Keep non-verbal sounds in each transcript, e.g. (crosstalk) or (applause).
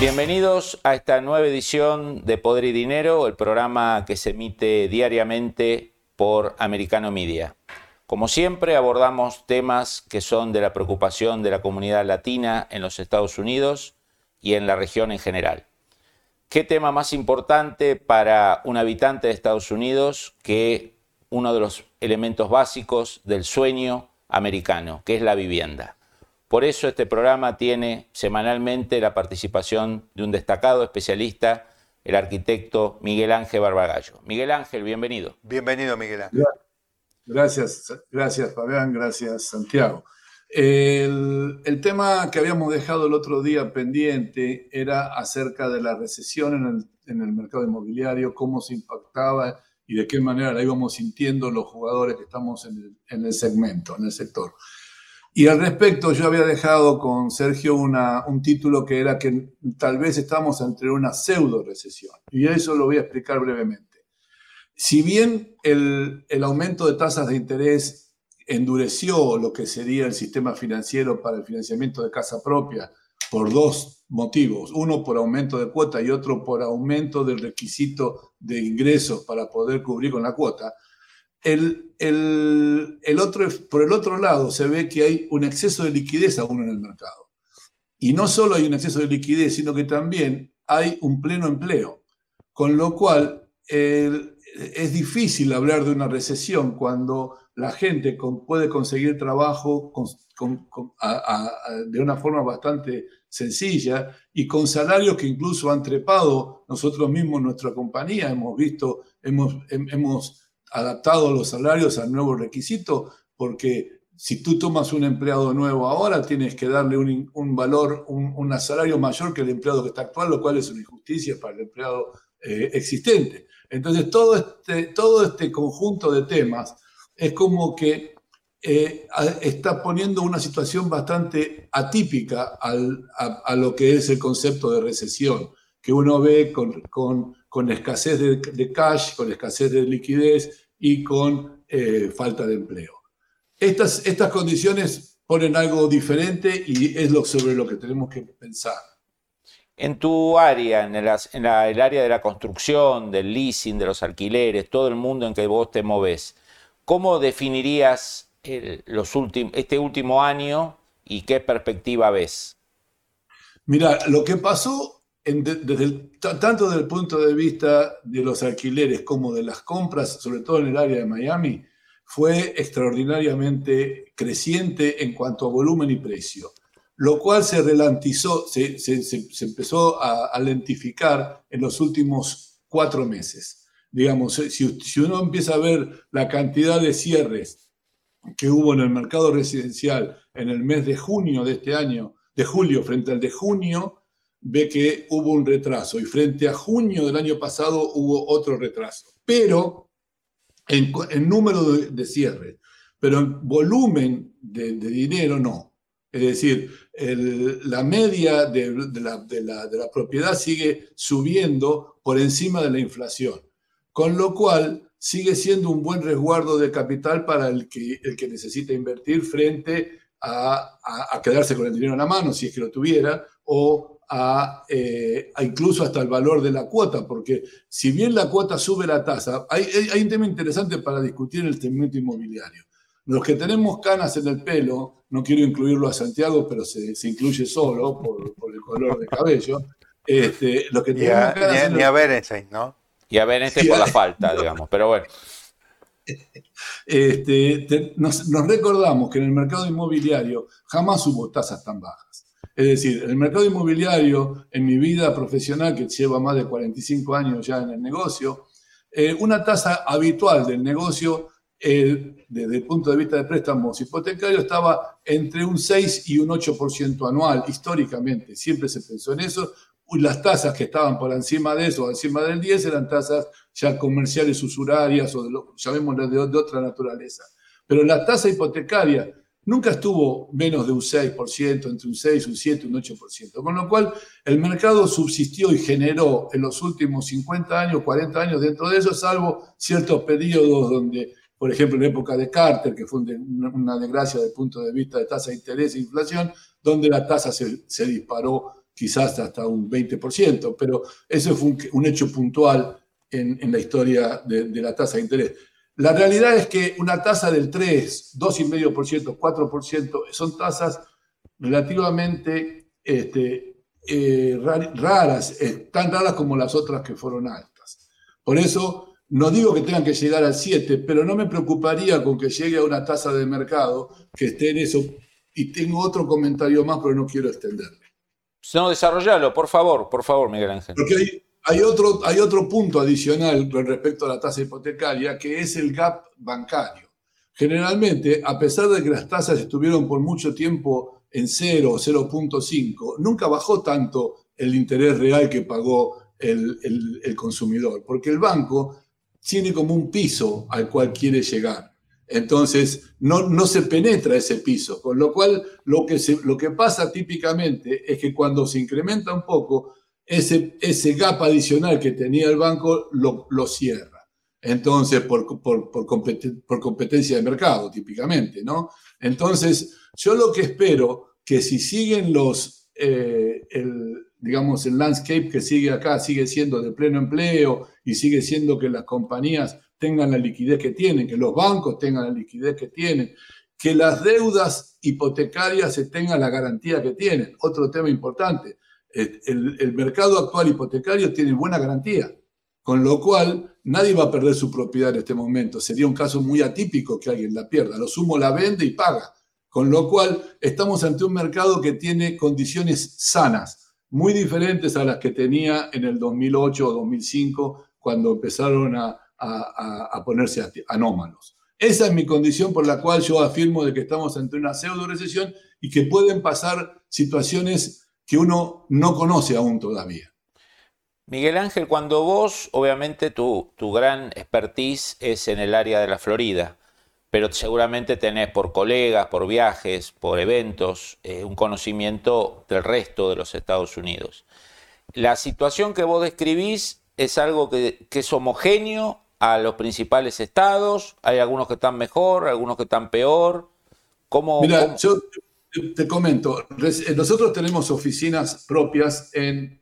Bienvenidos a esta nueva edición de Poder y Dinero, el programa que se emite diariamente por Americano Media. Como siempre abordamos temas que son de la preocupación de la comunidad latina en los Estados Unidos y en la región en general. ¿Qué tema más importante para un habitante de Estados Unidos que uno de los elementos básicos del sueño americano, que es la vivienda? Por eso este programa tiene semanalmente la participación de un destacado especialista, el arquitecto Miguel Ángel Barbagallo. Miguel Ángel, bienvenido. Bienvenido, Miguel Ángel. Gracias, gracias Fabián, gracias Santiago. El, el, tema que habíamos dejado el otro día pendiente era acerca de la recesión en el, en el mercado inmobiliario, cómo se impactaba y de qué manera la íbamos sintiendo los jugadores que estamos en el, en el segmento, en el sector. Y al respecto, yo había dejado con Sergio un título que era que tal vez estamos entre una pseudo recesión. Y eso lo voy a explicar brevemente. Si bien el, el aumento de tasas de interés endureció lo que sería el sistema financiero para el financiamiento de casa propia por dos motivos, uno por aumento de cuota y otro por aumento del requisito de ingresos para poder cubrir con la cuota, el, el, otro, por el otro lado, se ve que hay un exceso de liquidez aún en el mercado. Y no solo hay un exceso de liquidez, sino que también hay un pleno empleo. Con lo cual, es difícil hablar de una recesión cuando la gente puede conseguir trabajo de una forma bastante sencilla y con salarios que incluso han trepado. Nosotros mismos, nuestra compañía, hemos visto, hemos, hemos adaptado los salarios al nuevo requisito, porque si tú tomas un empleado nuevo ahora, tienes que darle un, valor, un, salario mayor que el empleado que está actual, lo cual es una injusticia para el empleado eh, existente. Entonces, todo este, todo este conjunto de temas es como que eh, está poniendo una situación bastante atípica a, lo que es el concepto de recesión, que uno ve con, con, escasez de, de cash, con escasez de liquidez, y con eh, falta de empleo. Estas, estas condiciones ponen algo diferente y es lo, sobre lo que tenemos que pensar. En tu área, en, el, en el área de la construcción, del leasing, de los alquileres, todo el mundo en que vos te moves, ¿cómo definirías los este último año y qué perspectiva ves? Mira, lo que pasó desde tanto desde el punto de vista de los alquileres como de las compras, sobre todo en el área de Miami, fue extraordinariamente creciente en cuanto a volumen y precio, lo cual se relantizó, se, empezó a, lentificar en los últimos cuatro meses. Digamos, si uno empieza a ver la cantidad de cierres que hubo en el mercado residencial en el mes de junio de este año, de julio frente al de junio, ve que hubo un retraso y frente a junio del año pasado hubo otro retraso. Pero en, número de, cierres, pero en volumen de, dinero no. Es decir, la media de, la, la, propiedad sigue subiendo por encima de la inflación, con lo cual sigue siendo un buen resguardo de capital para el que, el que necesita invertir frente a, a, a quedarse con el dinero en la mano, si es que lo tuviera, o eh, a, incluso hasta el valor de la cuota, porque si bien la cuota sube la tasa, hay, hay un tema interesante para discutir en el segmento inmobiliario. Los que tenemos canas en el pelo, no quiero incluirlo a Santiago, pero se, se incluye solo por, por, el color de cabello. Este, los que y a, ni, a Berenstein, ¿no? Y a Berenstein por la falta, (laughs) digamos, pero bueno. Este, nos, nos recordamos que en el mercado inmobiliario jamás hubo tasas tan bajas. Es decir, el mercado inmobiliario, en mi vida profesional, que lleva más de 45 años ya en el negocio, eh, una tasa habitual del negocio eh, desde el punto de vista de préstamos hipotecarios estaba entre un 6 y un 8% anual, históricamente. Siempre se pensó en eso las tasas que estaban por encima de eso, encima del 10, eran tasas ya comerciales usurarias o de lo, llamémosle de, de otra naturaleza. Pero la tasa hipotecaria nunca estuvo menos de un 6%, entre un 6, un 7, un 8%. Con lo cual, el mercado subsistió y generó en los últimos 50 años, 40 años dentro de eso, salvo ciertos periodos donde, por ejemplo, en la época de Carter, que fue una desgracia desde el punto de vista de tasa de interés e inflación, donde la tasa se, disparó quizás hasta un 20%, pero eso fue un, hecho puntual en, la historia de la tasa de interés. La realidad es que una tasa del 3, 2,5%, 4% son tasas relativamente este, eh, raras, eh, tan raras como las otras que fueron altas. Por eso, no digo que tengan que llegar al 7, pero no me preocuparía con que llegue a una tasa de mercado que esté en eso. Y tengo otro comentario más, pero no quiero extenderme. No, desarrollalo, por favor, por favor, Miguel Ángel. Porque hay, hay otro, hay otro punto adicional con respecto a la tasa hipotecaria, que es el gap bancario. Generalmente, a pesar de que las tasas estuvieron por mucho tiempo en 0 o 0.5, nunca bajó tanto el interés real que pagó el, el, consumidor, porque el banco tiene como un piso al cual quiere llegar. Entonces, no, no se penetra ese piso, con lo cual lo que, se, lo que pasa típicamente es que cuando se incrementa un poco, ese, ese gap adicional que tenía el banco lo, lo cierra. Entonces, por, por, por, competencia de mercado, típicamente, ¿no? Entonces, yo lo que espero que si siguen los, eh, el, digamos, el landscape que sigue acá sigue siendo de pleno empleo y sigue siendo que las compañías tengan la liquidez que tienen, que los bancos tengan la liquidez que tienen, que las deudas hipotecarias se tengan la garantía que tienen. Otro tema importante, el, mercado actual hipotecario tiene buena garantía, con lo cual nadie va a perder su propiedad en este momento. Sería un caso muy atípico que alguien la pierda. Lo sumo la vende y paga. Con lo cual estamos ante un mercado que tiene condiciones sanas, muy diferentes a las que tenía en el 2008 o 2005, cuando empezaron a, ponerse anómalos. Esa es mi condición por la cual yo afirmo de que estamos ante una pseudo recesión y que pueden pasar situaciones que uno no conoce aún todavía. Miguel Ángel, cuando vos, obviamente tu, tu gran expertise es en el área de la Florida, pero seguramente tenés por colegas, por viajes, por eventos, eh, un conocimiento del resto de los Estados Unidos. La situación que vos describís es algo que, es homogéneo a los principales estados, hay algunos que están mejor, algunos que están peor. ¿Cómo, Mira, yo te comento, eh, nosotros tenemos oficinas propias en,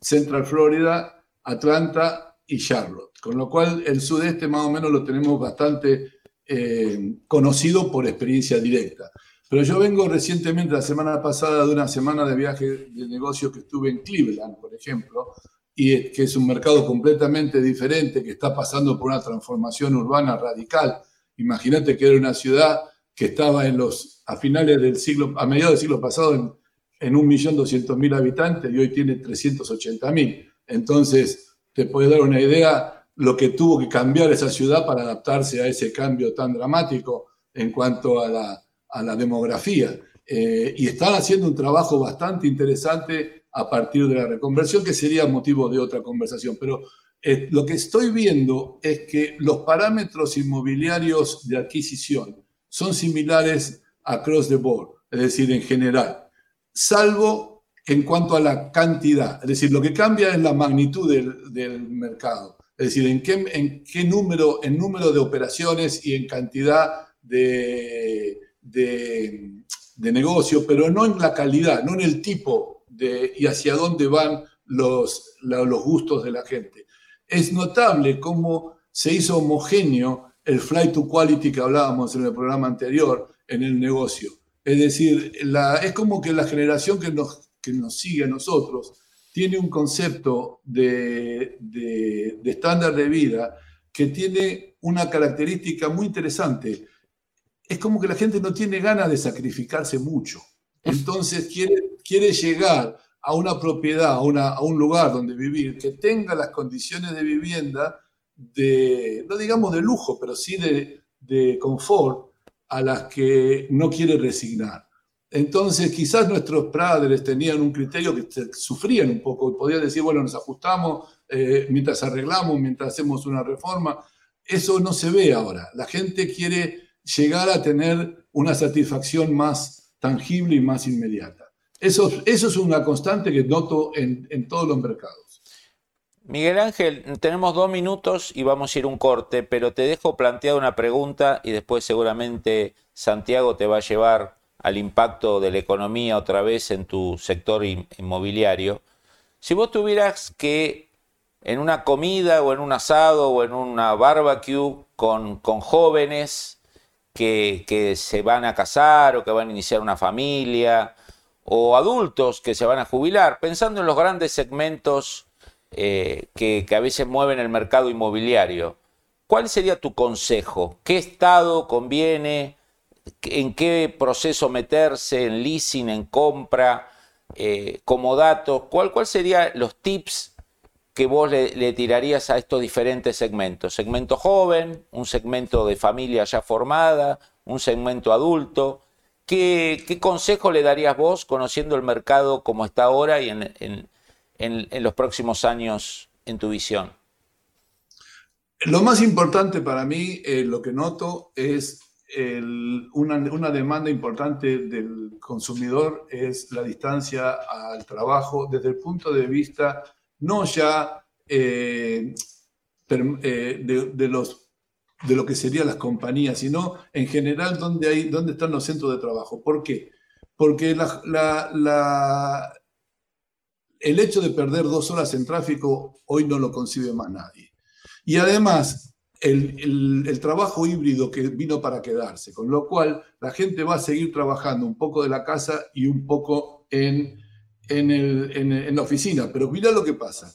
Central Florida, Atlanta y Charlotte, con lo cual el sudeste más o menos lo tenemos bastante eh, conocido por experiencia directa. Pero yo vengo recientemente, la semana pasada, de una semana de viaje de negocio que estuve en Cleveland, por ejemplo, y que es un mercado completamente diferente, que está pasando por una transformación urbana radical. Imagínate que era una ciudad que estaba en los a finales del siglo, a mediados del siglo pasado en, en 1.200.000 habitantes y hoy tiene 380.000. Entonces, te puede dar una idea lo que tuvo que cambiar esa ciudad para adaptarse a ese cambio tan dramático en cuanto a la, a la demografía. Eh, y están haciendo un trabajo bastante interesante a partir de la reconversión, que sería motivo de otra conversación. Pero eh, lo que estoy viendo es que los parámetros inmobiliarios de adquisición son similares across the board, es decir, en general, salvo en cuanto a la cantidad, es decir, lo que cambia es la magnitud del, mercado, es decir, en qué, en qué número, en número de operaciones y en cantidad de, de, negocio, pero no en la calidad, no en el tipo de, y hacia dónde van los, los gustos de la gente. Es notable cómo se hizo homogéneo el flight to quality que hablábamos en el programa anterior, en el negocio. Es decir, la, es como que la generación que nos, que nos sigue a nosotros tiene un concepto de, de, estándar de vida que tiene una característica muy interesante. Es como que la gente no tiene ganas de sacrificarse mucho. Entonces quiere, quiere llegar a una propiedad, a, una, a un lugar donde vivir, que tenga las condiciones de vivienda de, no digamos de lujo, pero sí de, de confort, a las que no quiere resignar. Entonces, quizás nuestros padres tenían un criterio que sufrían un poco y podían decir, bueno, nos ajustamos eh, mientras arreglamos, mientras hacemos una reforma. Eso no se ve ahora. La gente quiere llegar a tener una satisfacción más tangible y más inmediata. Eso, eso es una constante que noto en, en todos los mercados. Miguel Ángel, tenemos dos minutos y vamos a ir un corte, pero te dejo planteada una pregunta y después seguramente Santiago te va a llevar al impacto de la economía otra vez en tu sector inmobiliario. Si vos tuvieras que en una comida o en un asado o en una barbecue con, con jóvenes que, que, se van a casar o que van a iniciar una familia o adultos que se van a jubilar, pensando en los grandes segmentos eh, que, a veces mueven el mercado inmobiliario, ¿cuál sería tu consejo? ¿Qué estado conviene? en qué proceso meterse, en leasing, en compra, eh, como dato, ¿cuál, ¿cuál serían los tips que vos le, tirarías a estos diferentes segmentos? Segmento joven, un segmento de familia ya formada, un segmento adulto. ¿Qué, consejo le darías vos conociendo el mercado como está ahora y en, los próximos años en tu visión? Lo más importante para mí, eh, lo que noto, es una, demanda importante del consumidor es la distancia al trabajo desde el punto de vista no ya eh, eh, de, los, de lo que serían las compañías, sino en general dónde, hay, dónde están los centros de trabajo. ¿Por qué? Porque la, el hecho de perder dos horas en tráfico hoy no lo concibe más nadie. Y además, el, trabajo híbrido que vino para quedarse, con lo cual la gente va a seguir trabajando un poco de la casa y un poco en, la oficina. Pero mira lo que pasa.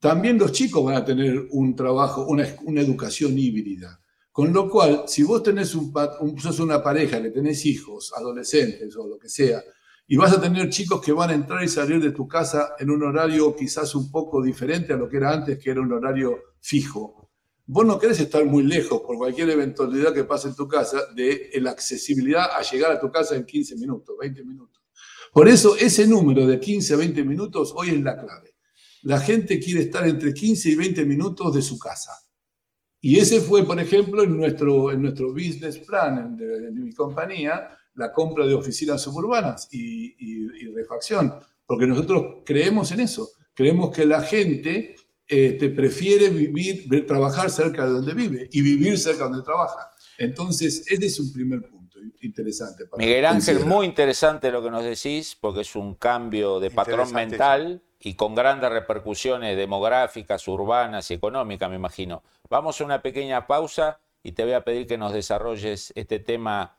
También los chicos van a tener un trabajo, una, educación híbrida. Con lo cual, si vos tenés sos una pareja que tenés hijos, adolescentes o lo que sea, y vas a tener chicos que van a entrar y salir de tu casa en un horario quizás un poco diferente a lo que era antes, que era un horario fijo Vos no querés estar muy lejos por cualquier eventualidad que pase en tu casa de la accesibilidad a llegar a tu casa en 15 minutos, 20 minutos. Por eso ese número de 15 a 20 minutos hoy es la clave. La gente quiere estar entre 15 y 20 minutos de su casa. Y ese fue, por ejemplo, en nuestro, en nuestro business plan de, mi compañía, la compra de oficinas suburbanas y, y refacción, porque nosotros creemos en eso. Creemos que la gente este, prefiere vivir, trabajar cerca de donde vive y vivir cerca de donde trabaja. Entonces, ese es un primer punto interesante. Miguel Ángel, muy interesante lo que nos decís, porque es un cambio de patrón mental y con grandes repercusiones demográficas, urbanas y económicas, me imagino. Vamos a una pequeña pausa y te voy a pedir que nos desarrolles este tema